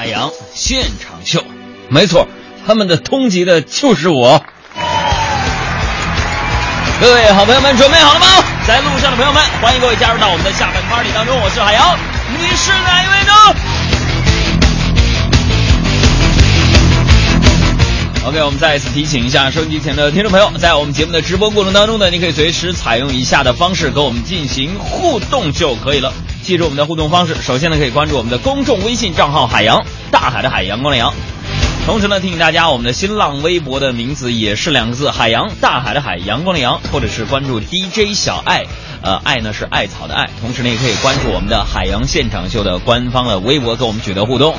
海洋现场秀，没错，他们的通缉的就是我。各位好朋友们，准备好了吗？在路上的朋友们，欢迎各位加入到我们的下班 party 当中。我是海洋，你是哪一位呢？OK，我们再一次提醒一下收音机前的听众朋友，在我们节目的直播过程当中呢，你可以随时采用以下的方式和我们进行互动就可以了。记住我们的互动方式，首先呢可以关注我们的公众微信账号“海洋大海的海阳光的阳”，同时呢提醒大家我们的新浪微博的名字也是两个字“海洋大海的海阳光的阳”，或者是关注 DJ 小爱，呃，爱呢是艾草的爱。同时呢也可以关注我们的海洋现场秀的官方的微博，跟我们取得互动。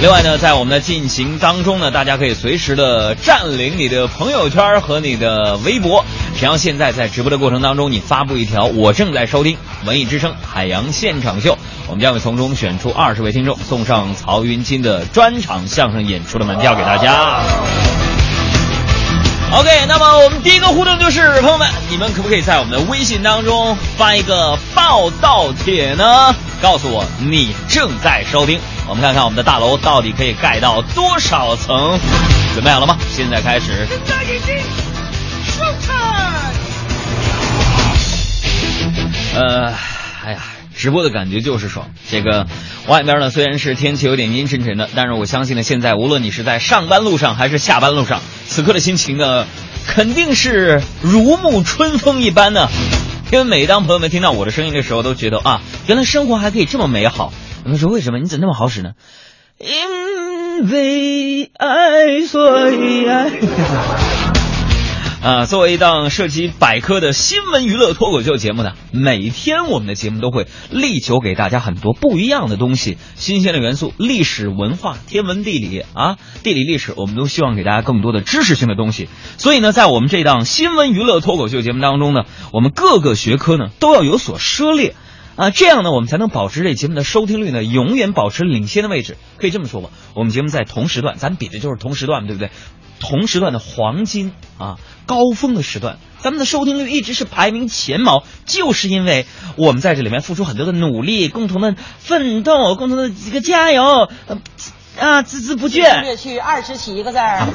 另外呢，在我们的进行当中呢，大家可以随时的占领你的朋友圈和你的微博。只要现在在直播的过程当中，你发布一条“我正在收听文艺之声海洋现场秀”，我们将会从中选出二十位听众，送上曹云金的专场相声演出的门票给大家。OK，那么我们第一个互动就是，朋友们，你们可不可以在我们的微信当中发一个报道帖呢？告诉我你正在收听。我们看看我们的大楼到底可以盖到多少层？准备好了吗？现在开始。呃，哎呀，直播的感觉就是爽。这个外面呢，虽然是天气有点阴沉沉的，但是我相信呢，现在无论你是在上班路上还是下班路上，此刻的心情呢，肯定是如沐春风一般呢。因为每当朋友们听到我的声音的时候，都觉得啊，原来生活还可以这么美好。他们说：“为什么你怎么那么好使呢？”因为爱，所以爱。啊，作为一档涉及百科的新闻娱乐脱口秀节目呢，每天我们的节目都会力求给大家很多不一样的东西，新鲜的元素，历史文化、天文地理啊，地理历史，我们都希望给大家更多的知识性的东西。所以呢，在我们这档新闻娱乐脱口秀节目当中呢，我们各个学科呢都要有所涉猎。啊，这样呢，我们才能保持这节目的收听率呢，永远保持领先的位置。可以这么说吧，我们节目在同时段，咱比的就是同时段，对不对？同时段的黄金啊，高峰的时段，咱们的收听率一直是排名前茅，就是因为我们在这里面付出很多的努力，共同的奋斗，共同的这个加油，啊，孜孜不倦。略去二十七个字儿。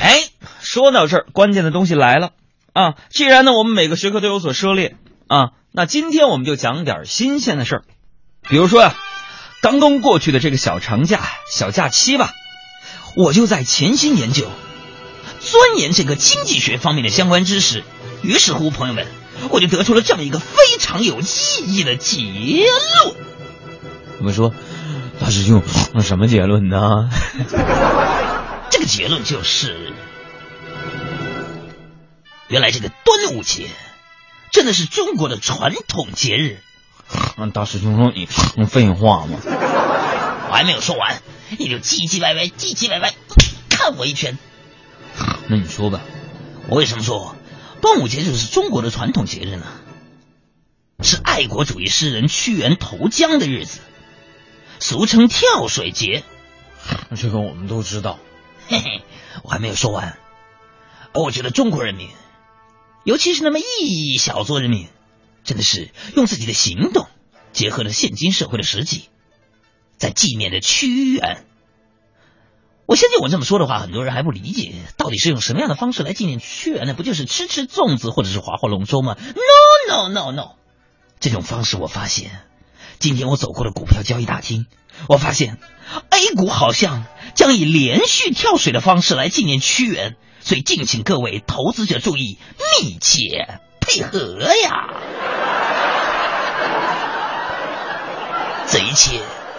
哎，说到这儿，关键的东西来了。啊，既然呢，我们每个学科都有所涉猎啊，那今天我们就讲点新鲜的事儿，比如说呀，刚刚过去的这个小长假、小假期吧，我就在潜心研究、钻研这个经济学方面的相关知识。于是乎，朋友们，我就得出了这么一个非常有意义的结论。我们说，大师兄，什么结论呢？这个结论就是。原来这个端午节真的是中国的传统节日。大师兄说：“你废话吗？”我还没有说完，你就唧唧歪歪、唧唧歪歪看我一拳。那你说吧，我为什么说端午节就是中国的传统节日呢？是爱国主义诗人屈原投江的日子，俗称跳水节。这个我们都知道。嘿嘿，我还没有说完。我觉得中国人民。尤其是那么一小撮人民，真的是用自己的行动结合了现今社会的实际，在纪念着屈原。我相信我这么说的话，很多人还不理解，到底是用什么样的方式来纪念屈原呢？不就是吃吃粽子或者是划划龙舟吗？No No No No，这种方式我发现，今天我走过了股票交易大厅，我发现 A 股好像将以连续跳水的方式来纪念屈原。所以，敬请各位投资者注意，密切配合呀！这一切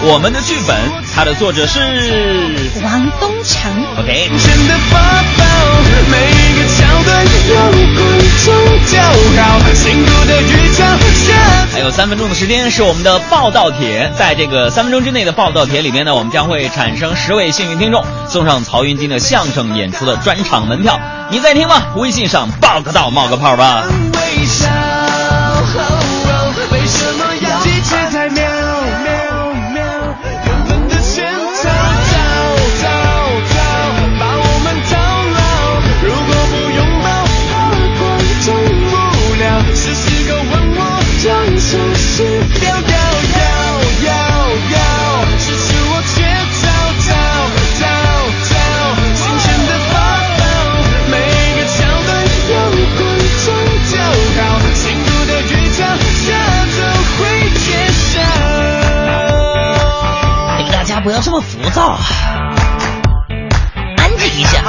我们的剧本，它的作者是王东城。OK。还有三分钟的时间是我们的报道帖，在这个三分钟之内的报道帖里面呢，我们将会产生十位幸运听众，送上曹云金的相声演出的专场门票。你在听吗？微信上报个到，冒个泡吧。躁，安静一下。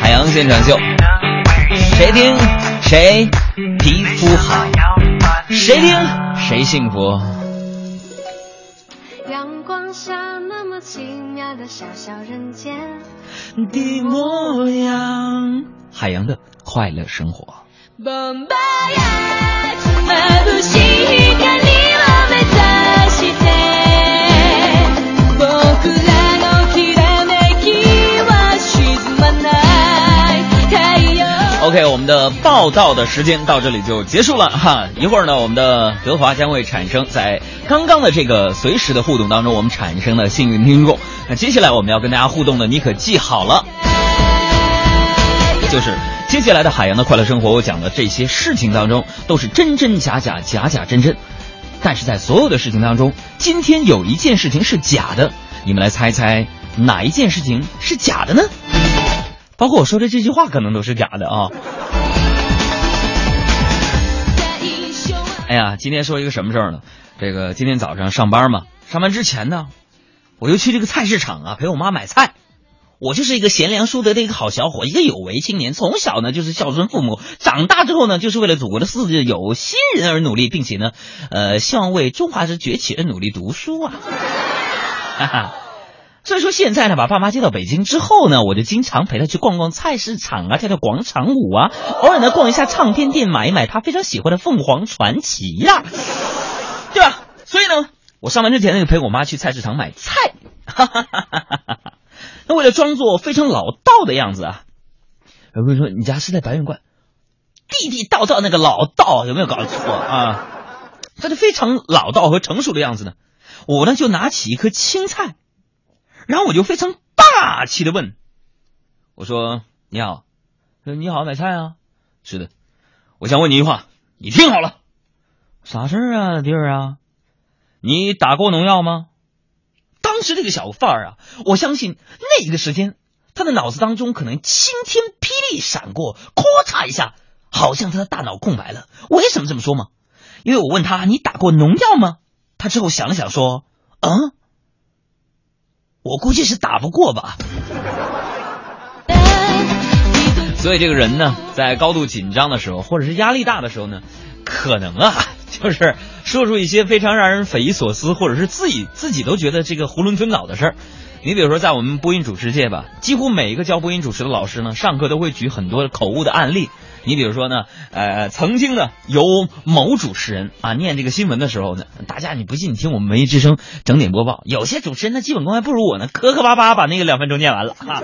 海洋现场秀，谁听谁皮肤好，谁听谁幸福。阳光下那么奇妙的小小人间的模样，海洋的快乐生活。OK，我们的报道的时间到这里就结束了哈。一会儿呢，我们的德华将会产生在刚刚的这个随时的互动当中，我们产生了幸运听众。那接下来我们要跟大家互动的，你可记好了，就是接下来的海洋的快乐生活，我讲的这些事情当中都是真真假假，假假真真。但是在所有的事情当中，今天有一件事情是假的，你们来猜猜哪一件事情是假的呢？包括我说的这句话可能都是假的啊！哎呀，今天说一个什么事儿呢？这个今天早上上班嘛，上班之前呢，我就去这个菜市场啊陪我妈买菜。我就是一个贤良淑德的一个好小伙，一个有为青年。从小呢就是孝顺父母，长大之后呢就是为了祖国的事有新人而努力，并且呢，呃，希望为中华之崛起而努力读书啊！哈哈。所以说现在呢，把爸妈接到北京之后呢，我就经常陪他去逛逛菜市场啊，跳跳广场舞啊，偶尔呢逛一下唱片店，买一买他非常喜欢的凤凰传奇呀，对吧？所以呢，我上班之前呢就陪我妈去菜市场买菜，哈哈哈哈哈哈。那为了装作非常老道的样子啊，我跟你说，你家是在白云观，地地道道那个老道有没有搞错啊？他就非常老道和成熟的样子呢，我呢就拿起一颗青菜。然后我就非常霸气的问：“我说你好，你好，买菜啊？是的，我想问你一句话，你听好了，啥事儿啊，弟儿啊？你打过农药吗？”当时这个小贩儿啊，我相信那一个时间他的脑子当中可能晴天霹雳闪过，咔嚓一下，好像他的大脑空白了。为什么这么说吗？因为我问他你打过农药吗？他之后想了想说：“嗯。”我估计是打不过吧，所以这个人呢，在高度紧张的时候，或者是压力大的时候呢，可能啊，就是说出一些非常让人匪夷所思，或者是自己自己都觉得这个囫囵吞枣的事儿。你比如说，在我们播音主持界吧，几乎每一个教播音主持的老师呢，上课都会举很多口误的案例。你比如说呢，呃，曾经呢，有某主持人啊念这个新闻的时候呢，大家你不信，你听我们文艺之声整点播报，有些主持人他基本功还不如我呢，磕磕巴巴把那个两分钟念完了。哈。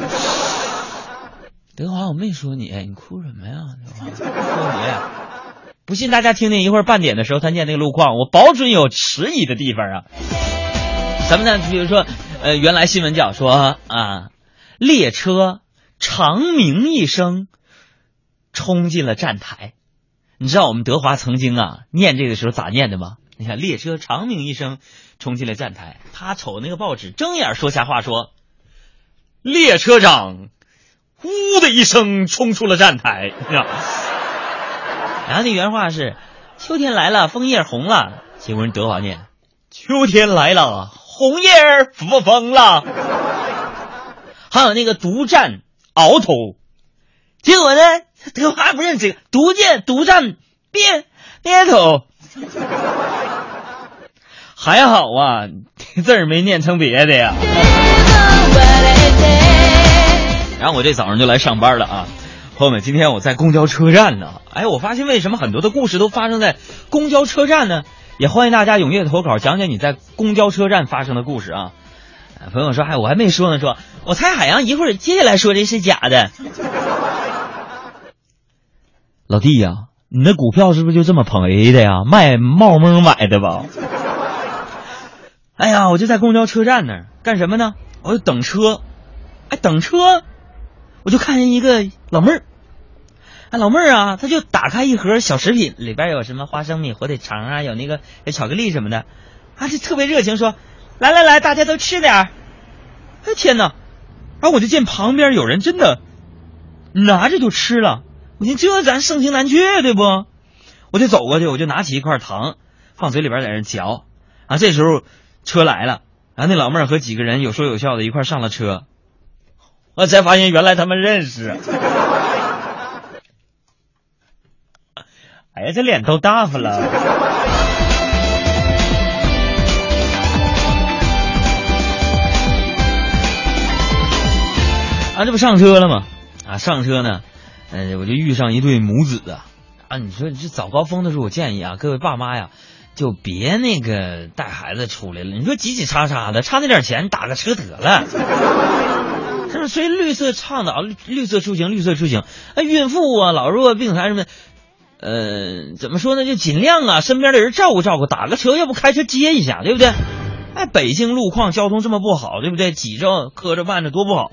德华，我没说你，你哭什么呀？德华，说你，不信大家听听，一会儿半点的时候他念那个路况，我保准有迟疑的地方啊。咱们呢？比如说，呃，原来新闻讲说啊，列车长鸣一声。冲进了站台，你知道我们德华曾经啊念这个时候咋念的吗？你看列车长鸣一声冲进了站台，他瞅那个报纸，睁眼说瞎话，说列车长呜的一声冲出了站台，然后那原话是秋天来了，枫叶红了，结果人德华念秋天来了，红叶儿不疯了，还有那个独占鳌头，结果呢？德华不认识，独见独占边边头，还好啊，字儿没念成别的呀。然后我这早上就来上班了啊，朋友们，今天我在公交车站呢。哎，我发现为什么很多的故事都发生在公交车站呢？也欢迎大家踊跃投稿，讲讲你在公交车站发生的故事啊。朋友说，哎，我还没说呢，说我猜海洋一会儿接下来说这是假的。老弟呀，你那股票是不是就这么赔的呀？卖冒蒙买的吧？哎呀，我就在公交车站那儿干什么呢？我就等车。哎，等车，我就看见一个老妹儿。哎，老妹儿啊，她就打开一盒小食品，里边有什么花生米、火腿肠啊，有那个巧克力什么的，啊，就特别热情说：“来来来，大家都吃点儿。”哎天哪！然后我就见旁边有人真的拿着就吃了，我寻这咱盛情难却，对不？我就走过去，我就拿起一块糖放嘴里边在那嚼。啊，这时候车来了，然后那老妹儿和几个人有说有笑的一块上了车，我才发现原来他们认识。哎呀，这脸都大发了！啊，这不上车了吗？啊，上车呢，哎，我就遇上一对母子啊。啊，你说这早高峰的时候，我建议啊，各位爸妈呀，就别那个带孩子出来了。你说挤挤叉叉的，差那点钱打个车得了。是不是？所以绿色倡导绿色出行，绿色出行。啊，孕妇啊，老弱病残什么的。呃，怎么说呢？就尽量啊，身边的人照顾照顾，打个车，要不开车接一下，对不对？哎，北京路况交通这么不好，对不对？挤着、磕着、绊着，多不好。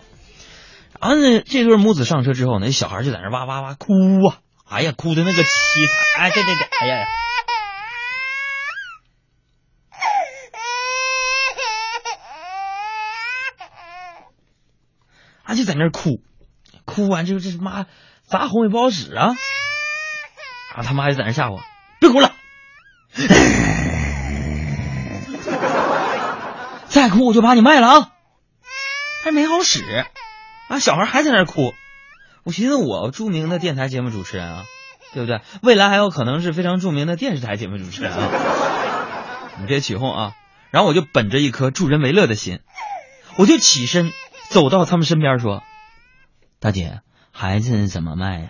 然后呢，这对母子上车之后，那小孩就在那哇哇哇哭啊！哎呀，哭的那个凄惨！哎，对对对，哎呀呀！啊，就在那哭，哭完之后，这妈咋哄也不好使啊。啊！他妈就在那吓我，别哭了，再哭我就把你卖了啊！还没好使，啊，小孩还在那哭。我寻思，我著名的电台节目主持人啊，对不对？未来还有可能是非常著名的电视台节目主持人啊！你别起哄啊！然后我就本着一颗助人为乐的心，我就起身走到他们身边说：“大姐，孩子怎么卖呀？”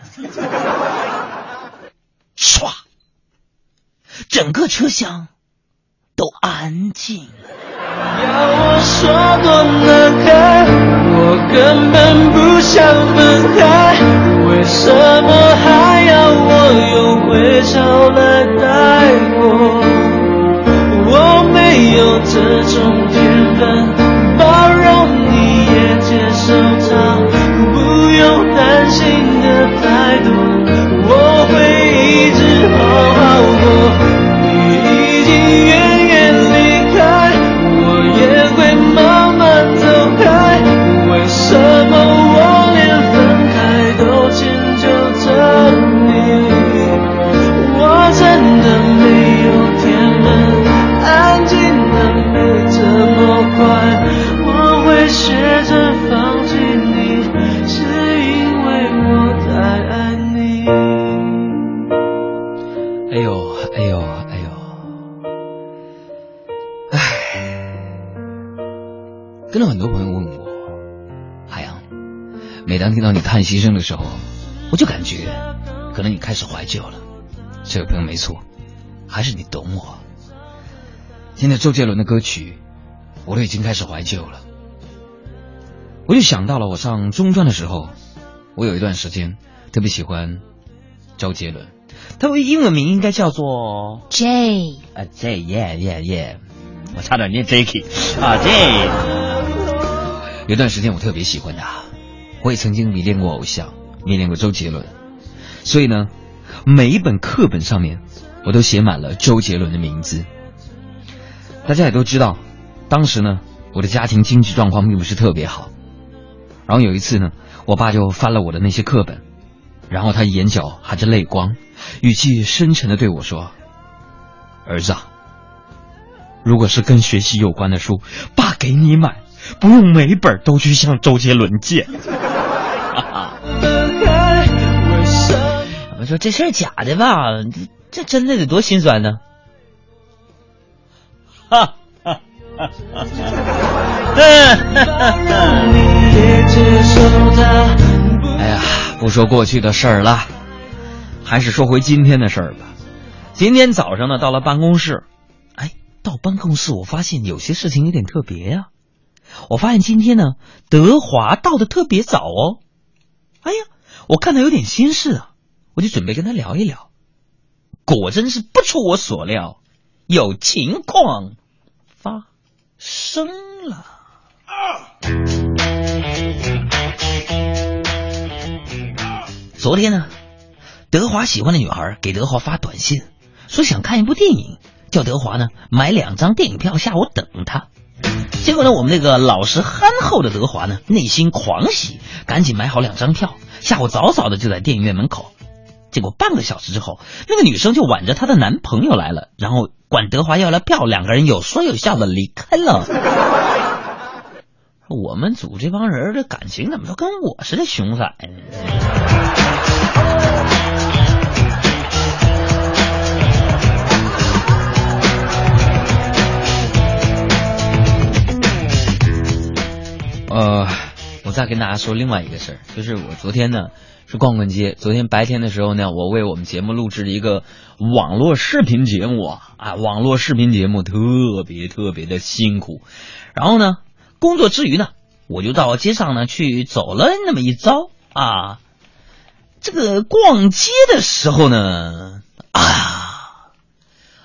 唰，整个车厢都安静了。要我说多难堪，我根本不想分开，为什么还要我用微笑来带过？我没有这种天分，跟着很多朋友问我，海洋，每当听到你叹息声的时候，我就感觉，可能你开始怀旧了。这位朋友没错，还是你懂我。听着周杰伦的歌曲，我都已经开始怀旧了。我就想到了我上中专的时候，我有一段时间特别喜欢周杰伦。他的英文名应该叫做 J 啊 J，yeah yeah yeah，我差点念 Jacky 啊 J。有段时间我特别喜欢他，我也曾经迷恋过偶像，迷恋过周杰伦，所以呢，每一本课本上面我都写满了周杰伦的名字。大家也都知道，当时呢，我的家庭经济状况并不是特别好，然后有一次呢，我爸就翻了我的那些课本，然后他眼角含着泪光。语气深沉的对我说：“儿子，啊如果是跟学习有关的书，爸给你买，不用每本都去向周杰伦借。”我说这事儿假的吧？这真的得多心酸呢！哈哈哈！哎呀！不说过去的事儿了，还是说回今天的事儿吧。今天早上呢，到了办公室，哎，到办公室我发现有些事情有点特别呀。我发现今天呢，德华到的特别早哦。哎呀，我看他有点心事啊，我就准备跟他聊一聊。果真是不出我所料，有情况发生了。昨天呢，德华喜欢的女孩给德华发短信，说想看一部电影，叫德华呢买两张电影票下午等他。结果呢，我们那个老实憨厚的德华呢，内心狂喜，赶紧买好两张票，下午早早的就在电影院门口。结果半个小时之后，那个女生就挽着她的男朋友来了，然后管德华要了票，两个人有说有笑的离开了。我们组这帮人的感情怎么都跟我似的熊仔呢？呃，我再跟大家说另外一个事儿，就是我昨天呢是逛逛街。昨天白天的时候呢，我为我们节目录制了一个网络视频节目啊，网络视频节目特别特别的辛苦。然后呢，工作之余呢，我就到街上呢去走了那么一遭啊。这个逛街的时候呢，啊，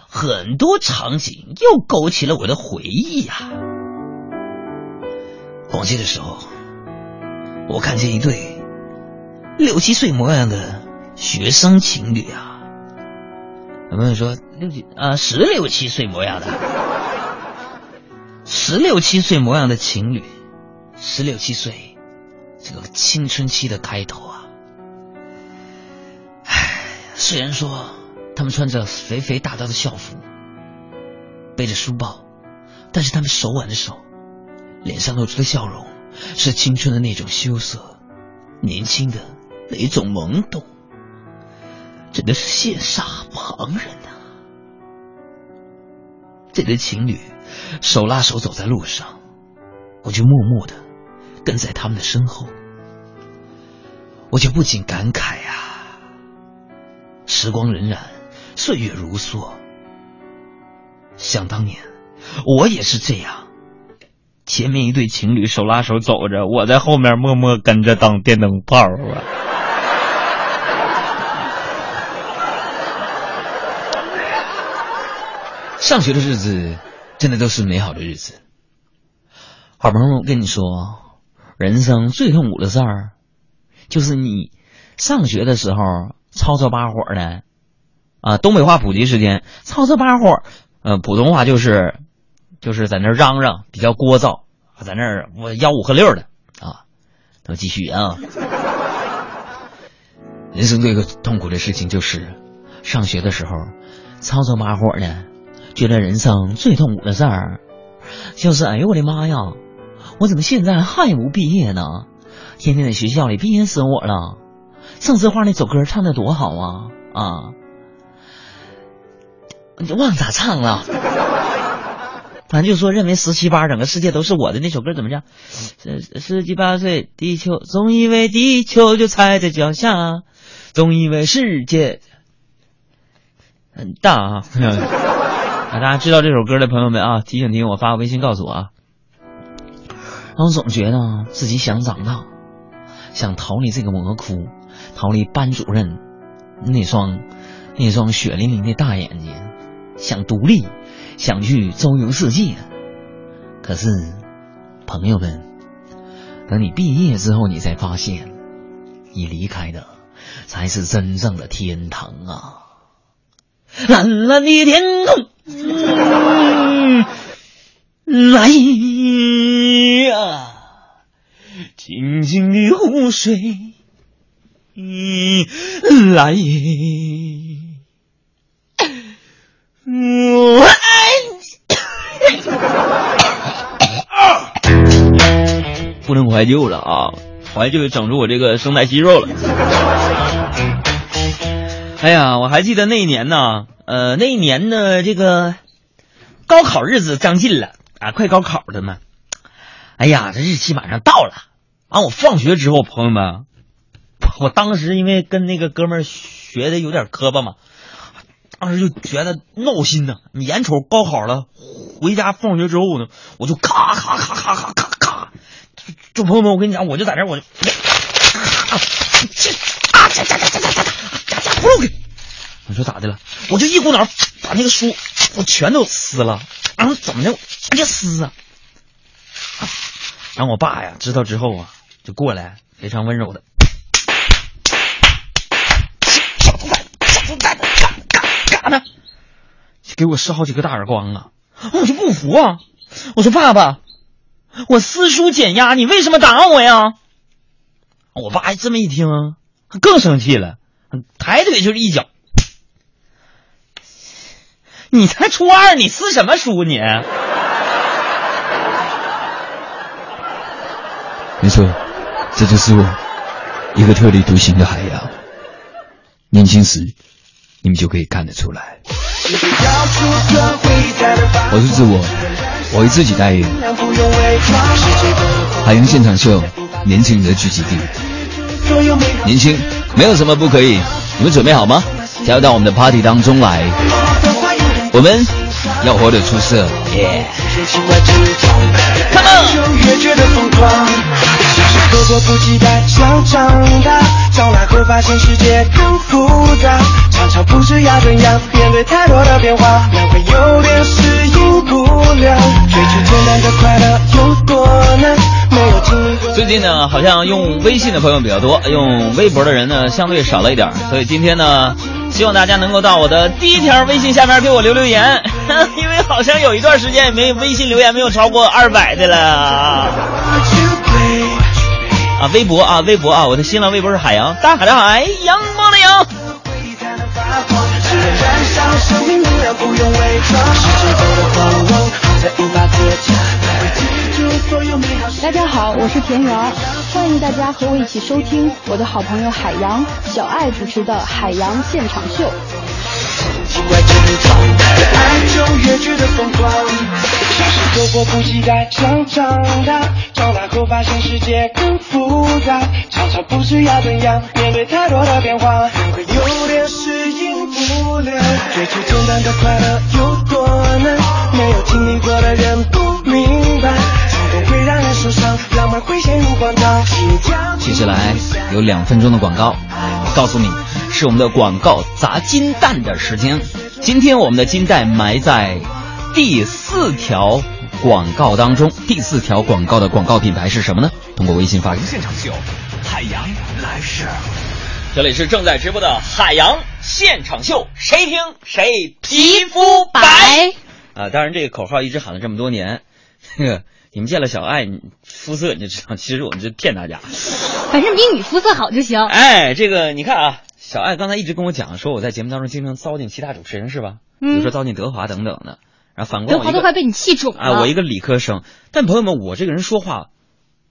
很多场景又勾起了我的回忆呀。逛街的时候，我看见一对六七岁模样的学生情侣啊。有朋友说六几啊十六七岁模样的，十六七岁模样的情侣，十六七岁，这个青春期的开头啊。唉，虽然说他们穿着肥肥大大的校服，背着书包，但是他们手挽着手。脸上露出的笑容是青春的那种羞涩，年轻的那种懵懂，真的是羡煞旁人呐。这对情侣手拉手走在路上，我就默默的跟在他们的身后，我就不禁感慨呀：时光荏苒，岁月如梭。想当年，我也是这样。前面一对情侣手拉手走着，我在后面默默跟着当电灯泡啊。上学的日子真的都是美好的日子。好朋友，我跟你说，人生最痛苦的事儿，就是你上学的时候吵吵把火的啊。东北话普及时间，吵吵把火，呃，普通话就是。就是在那嚷嚷，比较聒噪，在那儿我吆五喝六的啊。都继续啊。人生最个痛苦的事情就是上学的时候吵吵把火的，觉得人生最痛苦的事儿就是哎呦我的妈呀，我怎么现在还不毕业呢？天天在学校里憋死我了。郑智化那首歌唱的多好啊啊！你忘咋唱了？反正就说认为十七八整个世界都是我的那首歌怎么样？十十七八岁，地球总以为地球就踩在脚下，总以为世界很大啊！啊，大家知道这首歌的朋友们啊，提醒提醒我，发个微信告诉我啊。我总觉得自己想长大，想逃离这个魔窟，逃离班主任那双那双血淋淋的大眼睛，想独立。想去周游世界，可是朋友们，等你毕业之后，你才发现，你离开的才是真正的天堂啊！蓝蓝的天空，嗯来呀，静静的湖水，嗯来。我怀旧了啊！怀旧整出我这个声带肌肉了。哎呀，我还记得那一年呢，呃，那一年的这个高考日子将近了啊，快高考了嘛。哎呀，这日期马上到了，啊，我放学之后，朋友们，我当时因为跟那个哥们儿学的有点磕巴嘛，当时就觉得闹心呢。你。眼瞅高考了，回家放学之后呢，我就咔咔咔咔咔咔就朋友们，我跟你讲，我就在这我就，啊，这啊，这这这这这这这这不给，我说咋的了？我就一股脑把那个书我全都撕了，然后怎么的？就撕啊！然后我爸呀知道之后啊，就过来非常温柔的。呢？给我使好几个大耳光啊！我就不服啊！我说爸爸，我私书减压，你为什么打我呀？我爸这么一听，更生气了，抬腿就是一脚。你才初二，你撕什么书你？没错，这就是我一个特立独行的海洋。年轻时。你们就可以看得出来。我是自我，我为自己代言。海洋现场秀，年轻人的聚集地。年轻没有什么不可以，你们准备好吗？加入到我们的 party 当中来，我们要活得出色。迫不及待想长大，长大后发现世界更复杂，常常不知要怎样面对太多的变化，人会有点适应不了。追求简单的快乐有多难？没有。最近呢，好像用微信的朋友比较多，用微博的人呢相对少了一点，所以今天呢，希望大家能够到我的第一条微信下面给我留留言，因为好像有一段时间也没微信留言没有超过二百的了。啊，微博啊，微博啊，我的新浪微博是海洋，大海的海，阳光的阳。大家好，我是田园，欢迎大家和我一起收听我的好朋友海洋小爱主持的《海洋现场秀》。有迫不及待想长大，长大后发现世界更复杂，常常不知要怎样面对太多的变化，会有点适应不了。追求简单的快乐有多难？没有经历过的人不明白，冲动会让人受伤，浪漫会陷入荒唐。接下来有两分钟的广告，告诉你是我们的广告砸金蛋的时间。今天我们的金蛋埋在第四条。广告当中第四条广告的广告品牌是什么呢？通过微信发给现场秀，海洋来事。这里是正在直播的海洋现场秀，谁听谁皮肤白 啊！当然这个口号一直喊了这么多年，那 个你们见了小爱肤色你就知道，其实我们是骗大家，反正比你肤色好就行。哎，这个你看啊，小爱刚才一直跟我讲说我在节目当中经常糟践其他主持人是吧？嗯比如说糟践德华等等的。然后，反过来，德华都快被你气肿了。啊，我一个理科生，但朋友们，我这个人说话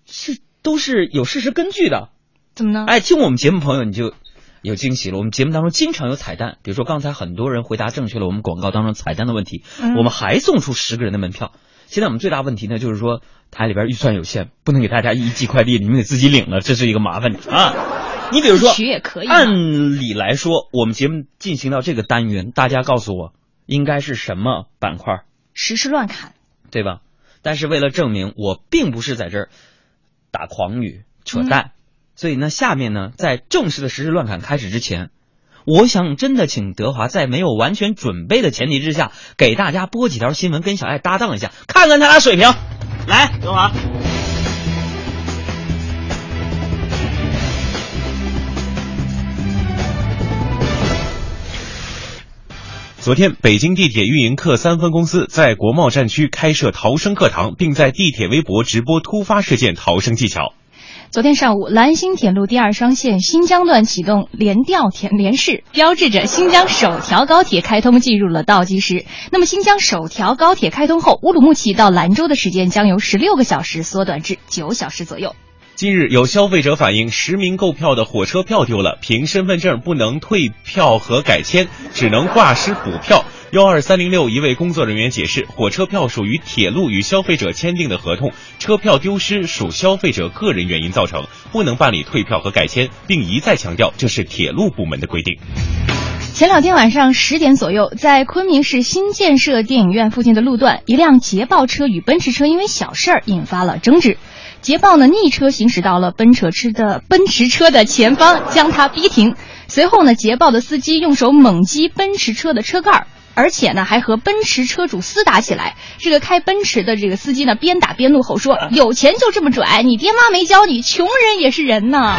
是都是有事实根据的。怎么呢？哎，听我们节目朋友你就有惊喜了。我们节目当中经常有彩蛋，比如说刚才很多人回答正确了我们广告当中彩蛋的问题，我们还送出十个人的门票。现在我们最大问题呢，就是说台里边预算有限，不能给大家一寄快递，你们得自己领了，这是一个麻烦啊。你比如说，按理来说，我们节目进行到这个单元，大家告诉我。应该是什么板块？实时乱砍，对吧？但是为了证明我并不是在这儿打诳语、扯淡，所以呢，下面呢，在正式的实时乱砍开始之前，我想真的请德华在没有完全准备的前提之下，给大家播几条新闻，跟小爱搭档一下，看看他俩水平。来，德华。昨天，北京地铁运营客三分公司在国贸站区开设逃生课堂，并在地铁微博直播突发事件逃生技巧。昨天上午，兰新铁路第二双线新疆段启动联调联试，标志着新疆首条高铁开通进入了倒计时。那么，新疆首条高铁开通后，乌鲁木齐到兰州的时间将由十六个小时缩短至九小时左右。近日，有消费者反映，实名购票的火车票丢了，凭身份证不能退票和改签，只能挂失补票。幺二三零六一位工作人员解释，火车票属于铁路与消费者签订的合同，车票丢失属消费者个人原因造成，不能办理退票和改签，并一再强调这是铁路部门的规定。前两天晚上十点左右，在昆明市新建设电影院附近的路段，一辆捷豹车与奔驰车因为小事儿引发了争执。捷豹呢逆车行驶到了奔驰车的奔驰车的前方，将它逼停。随后呢，捷豹的司机用手猛击奔驰车的车盖，而且呢还和奔驰车主厮打起来。这个开奔驰的这个司机呢边打边怒吼说：“有钱就这么拽，你爹妈没教你，穷人也是人呐！”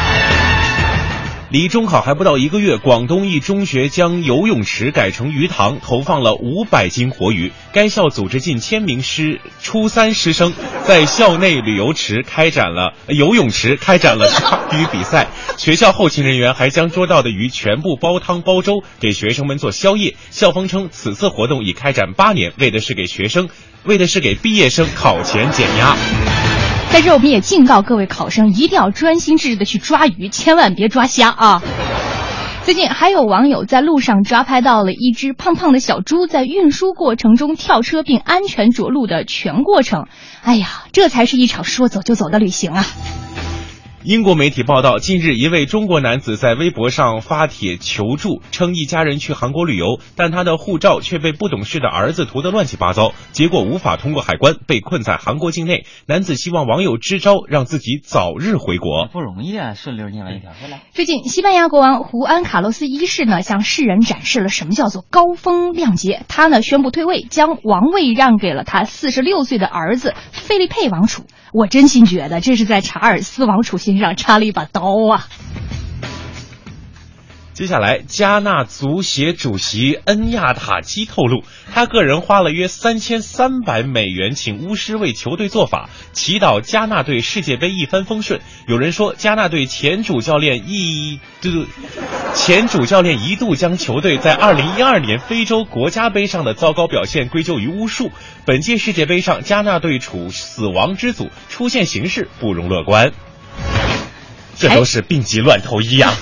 离中考还不到一个月，广东一中学将游泳池改成鱼塘，投放了五百斤活鱼。该校组织近千名师初三师生在校内旅游池开展了游泳池开展了抓 鱼比赛。学校后勤人员还将捉到的鱼全部煲汤煲粥给学生们做宵夜。校方称，此次活动已开展八年，为的是给学生，为的是给毕业生考前减压。在这，我们也警告各位考生，一定要专心致志的去抓鱼，千万别抓虾啊！最近还有网友在路上抓拍到了一只胖胖的小猪在运输过程中跳车并安全着陆的全过程。哎呀，这才是一场说走就走的旅行啊！英国媒体报道，近日一位中国男子在微博上发帖求助，称一家人去韩国旅游，但他的护照却被不懂事的儿子涂得乱七八糟，结果无法通过海关，被困在韩国境内。男子希望网友支招，让自己早日回国。不容易啊，顺溜进来一条。来，最近，西班牙国王胡安卡洛斯一世呢，向世人展示了什么叫做高风亮节。他呢，宣布退位，将王位让给了他四十六岁的儿子费利佩王储。我真心觉得这是在查尔斯王储心上插了一把刀啊！接下来，加纳足协主席恩亚塔基透露，他个人花了约三千三百美元请巫师为球队做法，祈祷加纳队世界杯一帆风顺。有人说，加纳队前主教练一度，前主教练一度将球队在二零一二年非洲国家杯上的糟糕表现归咎于巫术。本届世界杯上，加纳队处死亡之组，出现形势不容乐观。这都是病急乱投医呀！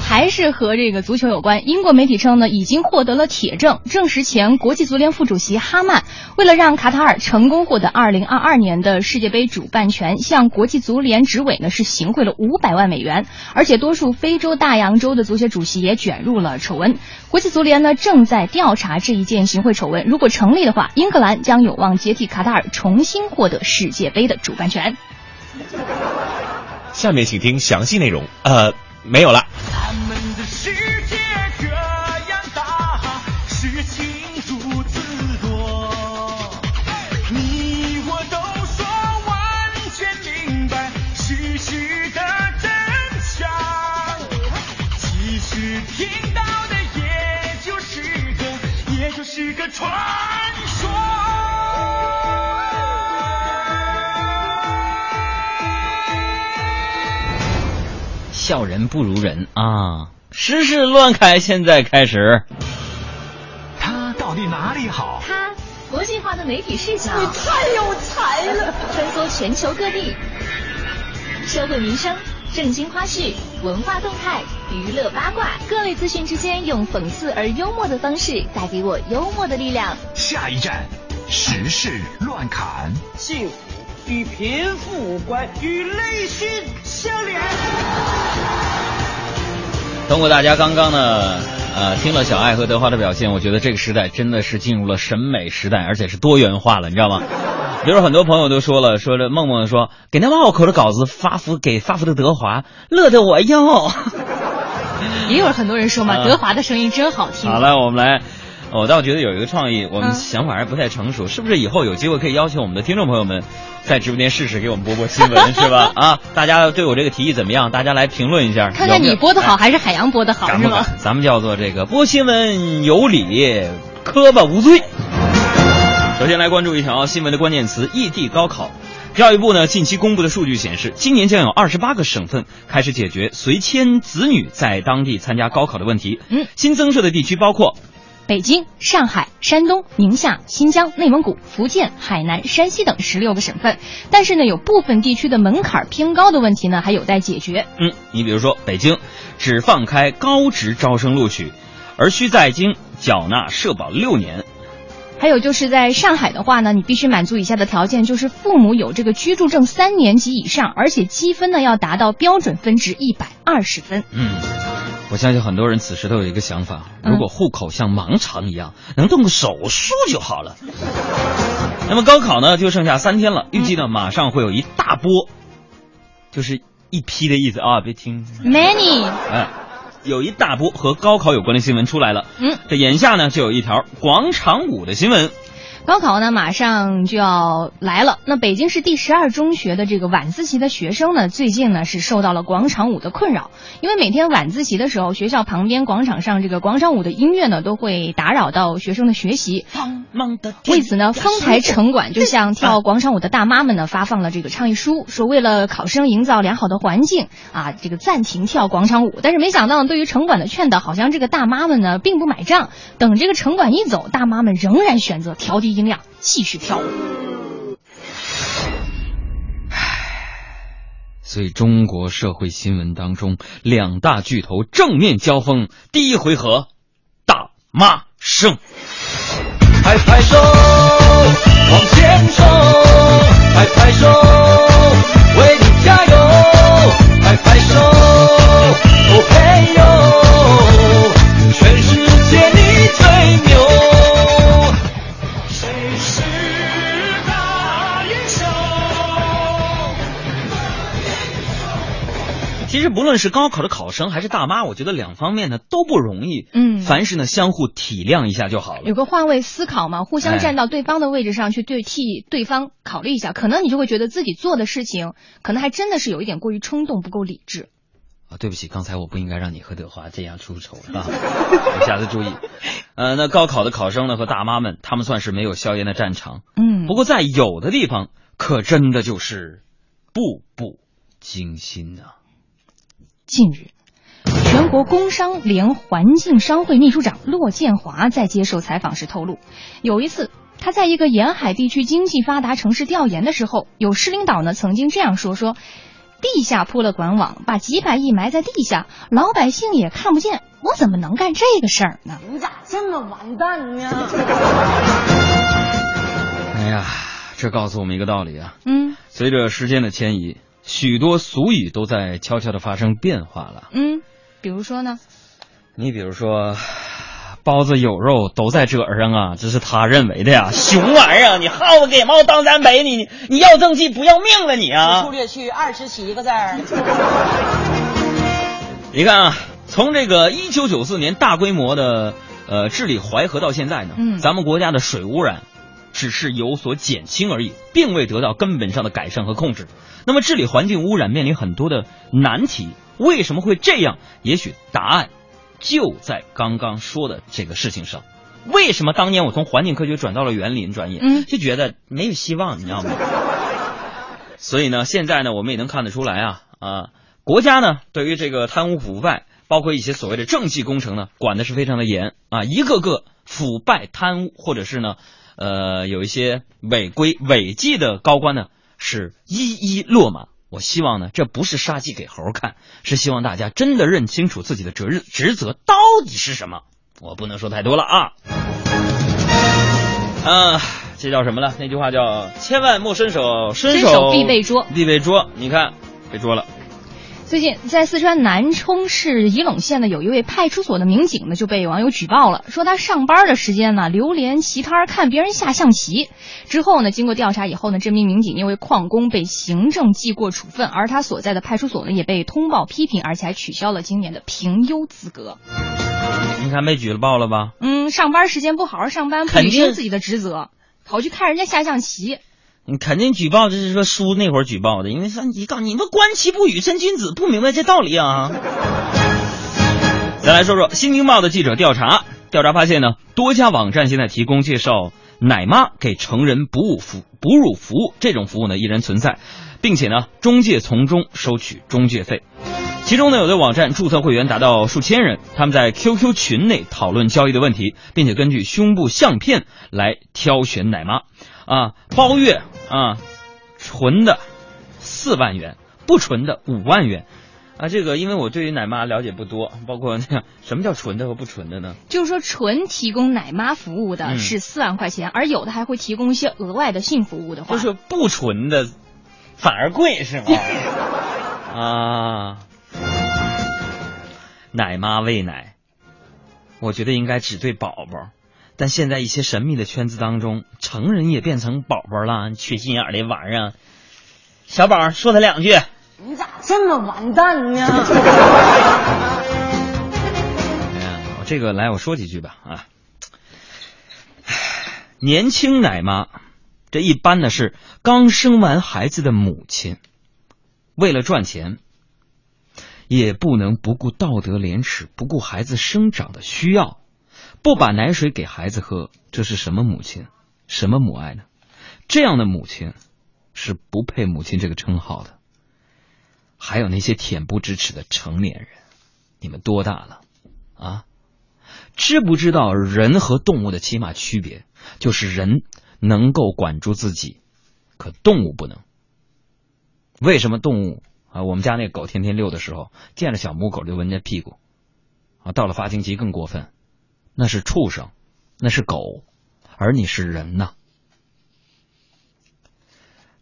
还是和这个足球有关。英国媒体称呢，已经获得了铁证，证实前国际足联副主席哈曼为了让卡塔尔成功获得2022年的世界杯主办权，向国际足联执委呢是行贿了500万美元。而且多数非洲大洋洲的足协主席也卷入了丑闻。国际足联呢正在调查这一件行贿丑闻，如果成立的话，英格兰将有望接替卡塔尔重新获得世界杯的主办权。下面请听详细内容。呃。没有了。咱们的世界这样大，事情如此多，你我都说完全明白事实的真相，其实听到的也就是个，也就是个传笑人不如人啊！时事乱开，现在开始。他到底哪里好？他国际化的媒体视角，你太有才了！穿梭全球各地，社会民生、正经花絮、文化动态、娱乐八卦，各类资讯之间，用讽刺而幽默的方式，带给我幽默的力量。下一站，时事乱侃。幸福与贫富无关，与内心相连。通过大家刚刚呢，呃，听了小爱和德华的表现，我觉得这个时代真的是进入了审美时代，而且是多元化了，你知道吗？比如很多朋友都说了，说这梦梦说给那拗口的稿子发福给发福的德华，乐得我哟。也有很多人说嘛，德华的声音真好听。好了，我们来。我倒觉得有一个创意，我们想法还不太成熟，是不是以后有机会可以邀请我们的听众朋友们在直播间试试给我们播播新闻，是吧？啊，大家对我这个提议怎么样？大家来评论一下，看看你播的好还是海洋播的好，是吗？咱们叫做这个播新闻有理，磕巴无罪。首先来关注一条新闻的关键词：异地高考。教育部呢近期公布的数据显示，今年将有二十八个省份开始解决随迁子女在当地参加高考的问题。嗯，新增设的地区包括。北京、上海、山东、宁夏、新疆、内蒙古、福建、海南、山西等十六个省份，但是呢，有部分地区的门槛偏高的问题呢，还有待解决。嗯，你比如说北京，只放开高职招生录取，而需在京缴纳社保六年。还有就是在上海的话呢，你必须满足以下的条件，就是父母有这个居住证三年及以上，而且积分呢要达到标准分值一百二十分。嗯，我相信很多人此时都有一个想法：嗯如果户口像盲肠一样，能动个手术就好了。那么高考呢，就剩下三天了，预计呢马上会有一大波，就是一批的意思啊，别听。Many，哎，有一大波和高考有关的新闻出来了。嗯，这眼下呢就有一条广场舞的新闻。高考呢马上就要来了。那北京市第十二中学的这个晚自习的学生呢，最近呢是受到了广场舞的困扰，因为每天晚自习的时候，学校旁边广场上这个广场舞的音乐呢，都会打扰到学生的学习。为此呢，丰台城管就向跳广场舞的大妈们呢发放了这个倡议书，说为了考生营造良好的环境啊，这个暂停跳广场舞。但是没想到，对于城管的劝导，好像这个大妈们呢并不买账。等这个城管一走，大妈们仍然选择调低音量，继续跳舞。所以中国社会新闻当中，两大巨头正面交锋，第一回合，大妈胜。拍拍手，往前冲！拍拍手，为你加油！拍拍手，哦嘿呦，全世界你最牛！其实不论是高考的考生还是大妈，我觉得两方面呢都不容易。嗯凡事呢相互体谅一下就好了。有个换位思考嘛，互相哎站到对方的位置上去对替对方考虑一下，可能你就会觉得自己做的事情，可能还真的是有一点过于冲动，不够理智。啊，对不起，刚才我不应该让你和德华这样出丑啊，我下次注意。呃，那高考的考生呢和大妈们，他们算是没有硝烟的战场。嗯不过在有的地方，可真的就是步步惊心呐、近日，全国工商联环境商会秘书长骆建华在接受采访时透露，有一次他在一个沿海地区经济发达城市调研的时候，有市领导呢曾经这样说说。地下铺了管网，把几百亿埋在地下，老百姓也看不见，我怎么能干这个事儿呢？你咋这么完蛋呢？哎呀，这告诉我们一个道理啊，嗯随着时间的迁移，许多俗语都在悄悄的发生变化了。嗯，比如说呢？你比如说，包子有肉都在褶上啊，这是他认为的呀。熊玩意儿，你耗子给猫当三杯，你你你要正气不要命了你啊！出略去二十七个字儿。你看啊，从这个一九九四年大规模的呃治理淮河到现在呢，嗯咱们国家的水污染只是有所减轻而已，并未得到根本上的改善和控制。那么治理环境污染面临很多的难题，为什么会这样？也许答案就在刚刚说的这个事情上。为什么当年我从环境科学转到了园林专业，嗯就觉得没有希望，你知道吗？所以呢，现在呢，我们也能看得出来啊啊，国家呢对于这个贪污腐败，包括一些所谓的政绩工程呢，管的是非常的严啊，一个个腐败贪污或者是呢，呃，有一些违规违纪的高官呢，是一一落马。我希望呢，这不是杀鸡给猴看，是希望大家真的认清楚自己的责任职责到底是什么。我不能说太多了啊。啊，这叫什么了？那句话叫“千万莫伸手，伸伸手必被捉必被捉”。你看，被捉了。最近，在四川南充市仪陇县呢，有一位派出所的民警呢就被网友举报了，说他上班的时间呢流连棋摊儿看别人下象棋。之后呢，经过调查以后呢，这名民警因为旷工被行政记过处分，而他所在的派出所呢也被通报批评，而且还取消了今年的评优资格。你看被举了报了吧？嗯，上班时间不好好上班，不履行自己的职责，跑去看人家下象棋。你肯定举报，就是说叔那会儿举报的，因为说你告你们观其不语真君子，不明白这道理啊。再来说说《新京报》的记者调查，调查发现呢，多家网站现在提供介绍奶妈给成人哺乳服哺乳服务这种服务呢依然存在，并且呢，中介从中收取中介费。其中呢，有的网站注册会员达到数千人，他们在 QQ 群内讨论交易的问题，并且根据胸部相片来挑选奶妈。啊，包月啊，纯的四万元，不纯的五万元。啊，这个因为我对于奶妈了解不多，包括那个什么叫纯的和不纯的呢？就是说，纯提供奶妈服务的嗯是四万块钱，而有的还会提供一些额外的性服务的话，就是不纯的反而贵是吗？啊，奶妈喂奶，我觉得应该只对宝宝。但现在一些神秘的圈子当中，成人也变成宝宝了，缺心眼儿的玩意儿。小宝说他两句。你咋这么完蛋呢？哎呀，这个来我说几句吧啊。年轻奶妈，这一般呢是刚生完孩子的母亲，为了赚钱，也不能不顾道德廉耻，不顾孩子生长的需要，不把奶水给孩子喝，这是什么母亲？什么母爱呢？这样的母亲是不配母亲这个称号的。还有那些恬不知耻的成年人，你们多大了啊？知不知道人和动物的起码区别？就是人能够管住自己，可动物不能。为什么动物啊？我们家那狗天天遛的时候，见了小母狗就闻人家屁股啊。到了发情期更过分，那是畜生，那是狗，而你是人呐。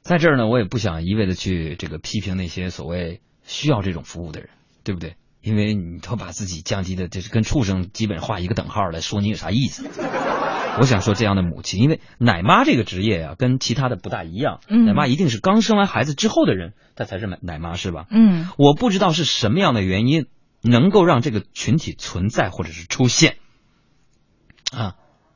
在这儿呢，我也不想一味的去这个批评那些所谓需要这种服务的人，对不对？因为你都把自己降低的，就是跟畜生基本画一个等号来，说你有啥意思？我想说这样的母亲，因为奶妈这个职业啊，跟其他的不大一样。嗯奶妈一定是刚生完孩子之后的人，她才是奶奶妈，是吧？嗯，我不知道是什么样的原因能够让这个群体存在或者是出现啊。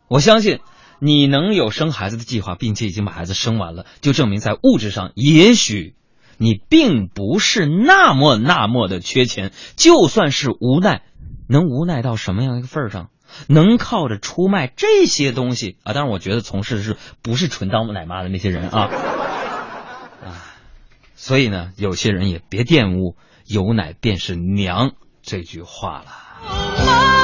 我相信你能有生孩子的计划，并且已经把孩子生完了，就证明在物质上也许你并不是那么那么的缺钱。就算是无奈，能无奈到什么样一个份儿上？能靠着出卖这些东西啊？当然，我觉得从事的是不是纯当奶妈的那些人啊啊，所以呢，有些人也别玷污“有奶便是娘”这句话了。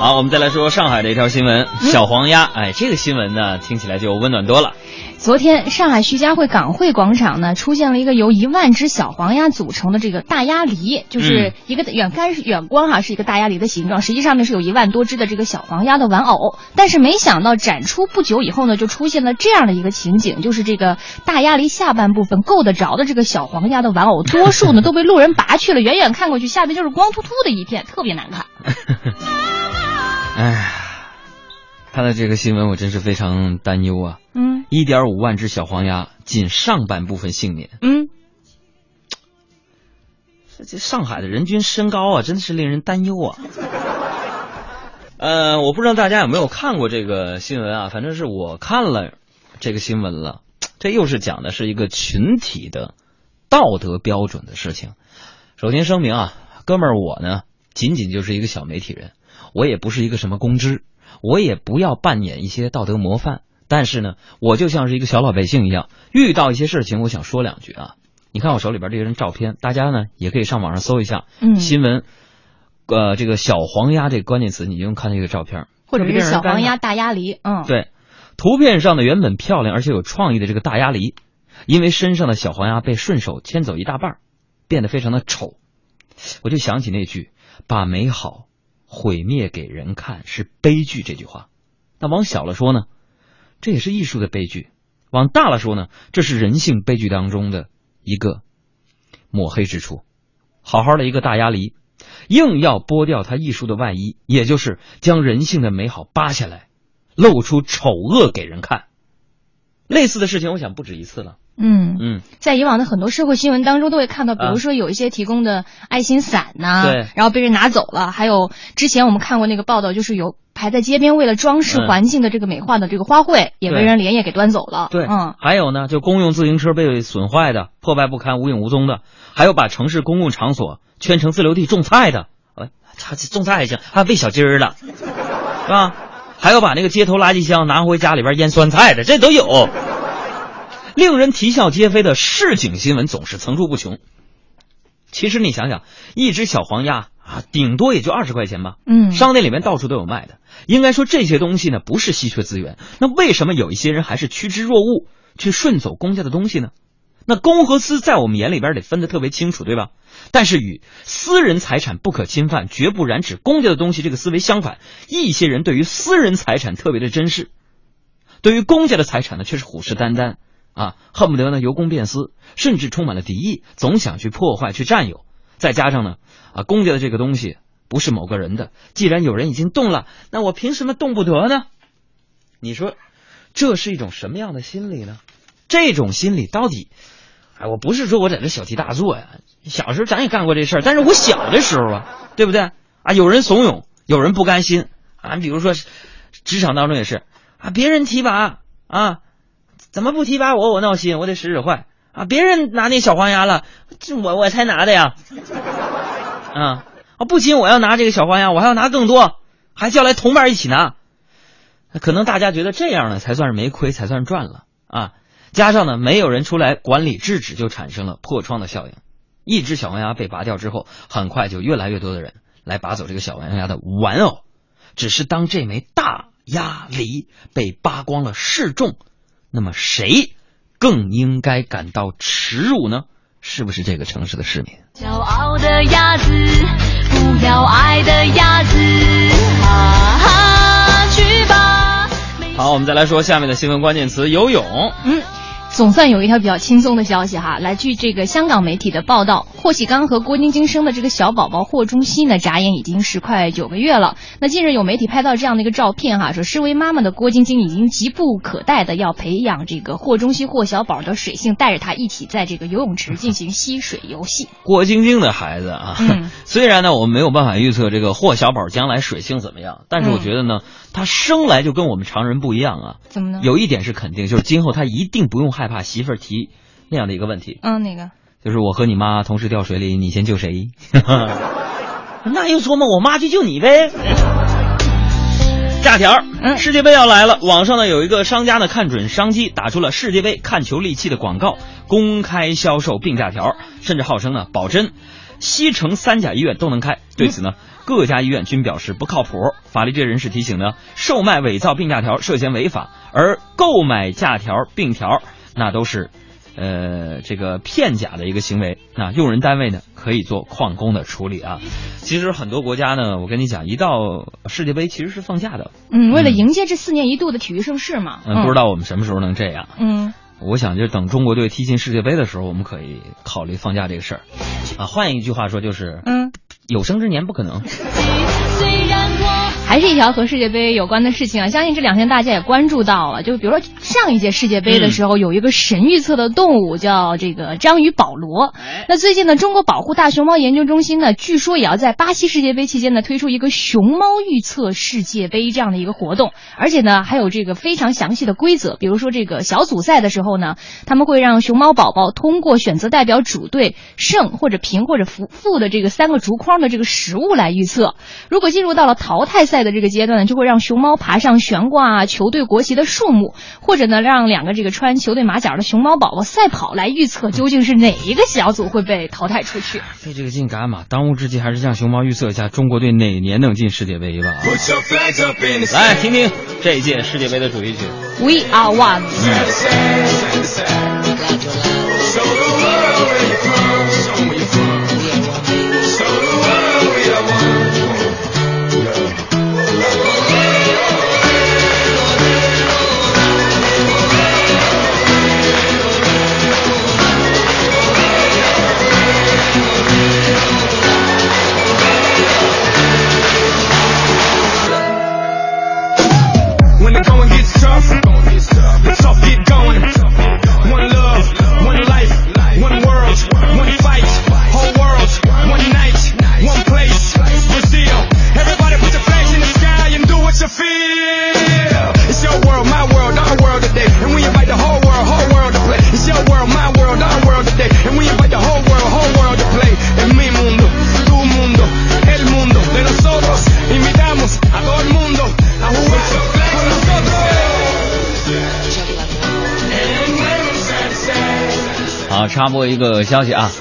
好，我们再来说上海的一条新闻：小黄鸭。哎，这个新闻呢，听起来就温暖多了。昨天，上海徐家汇港汇广场呢，出现了一个由一万只小黄鸭组成的这个大鸭梨，就是一个远看远观哈、是一个大鸭梨的形状，实际上面是有一万多只的这个小黄鸭的玩偶。但是没想到展出不久以后呢，就出现了这样的一个情景，就是这个大鸭梨下半部分够得着的这个小黄鸭的玩偶，多数呢 都被路人拔去了，远远看过去，下面就是光秃秃的一片，特别难看。哎呀，看到这个新闻，我真是非常担忧啊！嗯一点五万只小黄鸭，仅上半部分幸免。嗯，这这上海的人均身高啊，真的是令人担忧啊。呃，我不知道大家有没有看过这个新闻啊，反正是我看了这个新闻了。这又是讲的是一个群体的道德标准的事情。首先声明啊，哥们儿，我呢仅仅就是一个小媒体人，我也不是一个什么公知，我也不要扮演一些道德模范。但是呢，我就像是一个小老百姓一样，遇到一些事情，我想说两句啊。你看我手里边这张照片，大家呢也可以上网上搜一下，嗯新闻，呃，这个小黄鸭这个关键词，你就用看这个照片，或者是小黄鸭、大鸭梨，嗯，对，图片上的原本漂亮而且有创意的这个大鸭梨，因为身上的小黄鸭被顺手牵走一大半，变得非常的丑。我就想起那句“把美好毁灭给人看是悲剧”这句话。那往小了说呢，这也是艺术的悲剧；往大了说呢，这是人性悲剧当中的一个抹黑之处。好好的一个大鸭梨，硬要剥掉它艺术的外衣，也就是将人性的美好扒下来，露出丑恶给人看。类似的事情，我想不止一次了。嗯。嗯，在以往的很多社会新闻当中都会看到，比啊。如说有一些提供的爱心伞呐、对。然后被人拿走了，还有之前我们看过那个报道，就是有排在街边为了装饰嗯。环境的这个美化的这个花卉，也被人连夜给端走了。对，嗯，还有呢，就公用自行车被损坏的、破败不堪、无影无踪的，还有把城市公共场所圈成自留地种菜的，哎，他种菜还行，还喂小鸡儿的，是吧？还有把那个街头垃圾箱拿回家里边腌酸菜的，这都有。令人啼笑皆非的市井新闻总是层出不穷。其实你想想，一只小黄鸭啊，顶多也就二十块钱吧。嗯商店里面到处都有卖的。应该说这些东西呢不是稀缺资源，那为什么有一些人还是趋之若鹜，去顺走公家的东西呢？那公和私在我们眼里边得分得特别清楚，对吧？但是与私人财产不可侵犯、绝不染指公家的东西这个思维相反，一些人对于私人财产特别的珍视，对于公家的财产呢却是虎视眈眈啊，恨不得呢由公变私，甚至充满了敌意，总想去破坏、去占有。再加上呢啊，公家的这个东西不是某个人的，既然有人已经动了，那我凭什么动不得呢？你说这是一种什么样的心理呢？这种心理到底？哎，我不是说我在这小题大做呀，小时候咱也干过这事儿，但是我小的时候啊，对不对啊？有人怂恿，有人不甘心啊。比如说，职场当中也是啊，别人提拔啊，怎么不提拔我？我闹心，我得使使坏啊。别人拿那小黄鸭了，这我我才拿的呀。啊啊，不仅我要拿这个小黄鸭，我还要拿更多，还叫来同伴一起拿。可能大家觉得这样呢，才算是没亏，才算赚了啊。加上呢，没有人出来管理制止，就产生了破窗的效应。一只小黄鸭被拔掉之后，很快就越来越多的人来拔走这个小黄鸭的玩偶。只是当这枚大鸭梨被扒光了示众，那么谁更应该感到耻辱呢？是不是这个城市的市民？骄傲的鸭子，不要爱的鸭子，啊哈，去吧。好，我们再来说下面的新闻关键词：游泳。嗯。总算有一条比较轻松的消息哈，来据这个香港媒体的报道，霍启刚和郭晶晶生的这个小宝宝霍中熙呢，眨眼已经是快九个月了。那近日有媒体拍到这样的一个照片哈，说身为妈妈的郭晶晶已经急不可待的要培养这个霍中熙霍小宝的水性，带着他一起在这个游泳池进行吸水游戏。郭晶晶的孩子啊，嗯、虽然呢我们没有办法预测这个霍小宝将来水性怎么样，但是我觉得呢，他生来就跟我们常人不一样啊。怎么呢？有一点是肯定，就是今后他一定不用害怕媳妇儿提那样的一个问题。嗯，哪个？就是我和你妈同时掉水里，你先救谁？那又说嘛？我妈去救你呗。假条，嗯，世界杯要来了，网上呢有一个商家呢看准商机，打出了世界杯看球利器的广告，公开销售病假条，甚至号称呢保真，西城三甲医院都能开。对此呢，各家医院均表示不靠谱。法律界人士提醒呢，售卖伪造病假条涉嫌违法，而购买假条、病条那都是。呃，这个骗假的一个行为，那用人单位呢可以做旷工的处理啊。其实很多国家呢，我跟你讲，一到世界杯其实是放假的。嗯，为了迎接这四年一度的体育盛世嘛。嗯，不知道我们什么时候能这样。嗯，我想就等中国队踢进世界杯的时候，我们可以考虑放假这个事儿。啊，换一句话说就是，嗯，有生之年不可能。还是一条和世界杯有关的事情啊，相信这两天大家也关注到了。就比如说上一届世界杯的时候，有一个神预测的动物叫这个章鱼保罗。那最近呢，中国保护大熊猫研究中心呢，据说也要在巴西世界杯期间呢，推出一个熊猫预测世界杯这样的一个活动，而且呢，还有这个非常详细的规则。比如说这个小组赛的时候呢，他们会让熊猫宝宝通过选择代表主队胜或者平或者负负的这个三个竹筐的这个食物来预测。如果进入到了淘汰赛的这个阶段呢，就会让熊猫爬上悬挂球队国旗的树木，或者呢让两个这个穿球队马甲的熊猫宝宝赛跑来预测究竟是哪一个小组会被淘汰出去。费这个劲干嘛？当务之急还是向熊猫预测一下中国队哪年能进世界杯吧。来听听这一届世界杯的主题曲，We Are One。插播一个消息啊，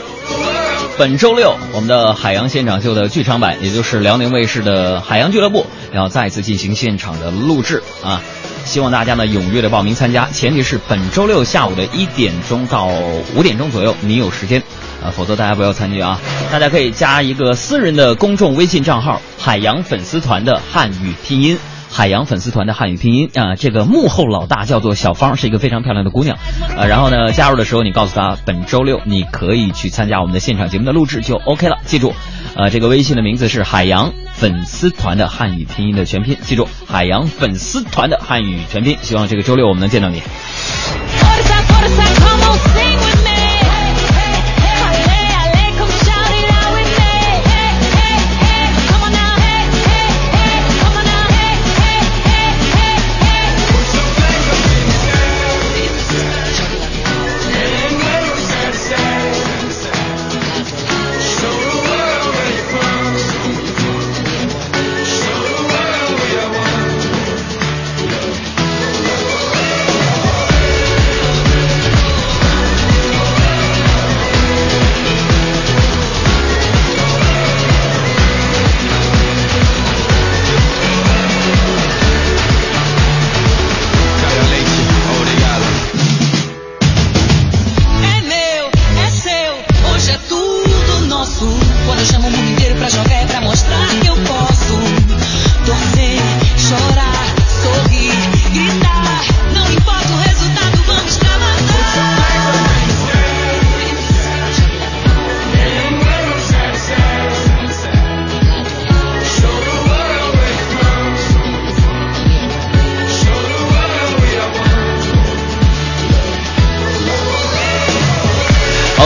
本周六我们的海洋现场秀的剧场版，也就是辽宁卫视的海洋俱乐部，要再次进行现场的录制啊！希望大家呢踊跃的报名参加，前提是本周六下午的一点钟到五点钟左右你有时间，啊，否则大家不要参与啊！大家可以加一个私人的公众微信账号“海洋粉丝团”的汉语拼音。海洋粉丝团的汉语拼音啊，这个幕后老大叫做小芳，是一个非常漂亮的姑娘，呃，然后呢，加入的时候你告诉她，本周六你可以去参加我们的现场节目的录制就 OK 了。记住，呃，这个微信的名字是海洋粉丝团的汉语拼音的全拼，记住，海洋粉丝团的汉语全拼。希望这个周六我们能见到你。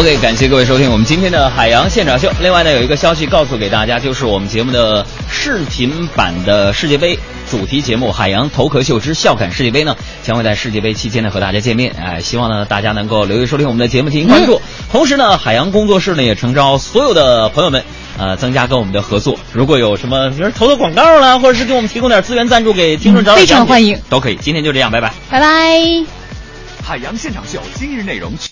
OK，感谢各位收听我们今天的海洋现场秀。另外呢，有一个消息告诉给大家，就是我们节目的视频版的世界杯主题节目《海洋头壳秀之笑侃世界杯》呢，将会在世界杯期间呢和大家见面。哎，希望呢大家能够留意收听我们的节目，进行关注。同时呢，海洋工作室呢也诚招所有的朋友们，呃，增加跟我们的合作。如果有什么，比如投投广告啦，或者是给我们提供点资源赞助，给听众找非常欢迎，都可以。今天就这样，拜拜，拜拜。海洋现场秀今日内容。